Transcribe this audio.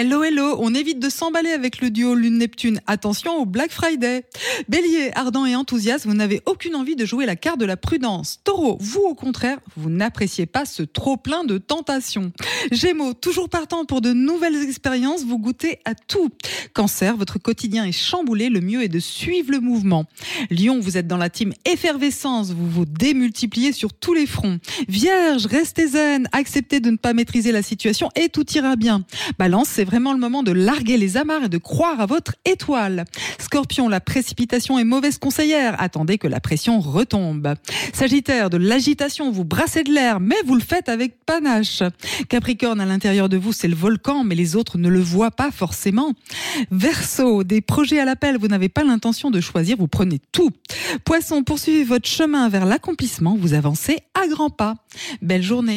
Hello, hello, on évite de s'emballer avec le duo Lune-Neptune. Attention au Black Friday. Bélier, ardent et enthousiaste, vous n'avez aucune envie de jouer la carte de la prudence. Taureau, vous au contraire, vous n'appréciez pas ce trop plein de tentations. Gémeaux, toujours partant pour de nouvelles expériences, vous goûtez à tout. Cancer, votre quotidien est chamboulé, le mieux est de suivre le mouvement. Lion, vous êtes dans la team effervescence, vous vous démultipliez sur tous les fronts. Vierge, restez zen, acceptez de ne pas maîtriser la situation et tout ira bien. Balance, c'est vraiment le moment de larguer les amarres et de croire à votre étoile. Scorpion, la précipitation est mauvaise conseillère, attendez que la pression retombe. Sagittaire, de l'agitation, vous brassez de l'air, mais vous le faites avec panache. Capricorne, à l'intérieur de vous, c'est le volcan, mais les autres ne le voient pas forcément. Verseau, des projets à l'appel, vous n'avez pas l'intention de choisir, vous prenez tout. Poisson, poursuivez votre chemin vers l'accomplissement, vous avancez à grands pas. Belle journée.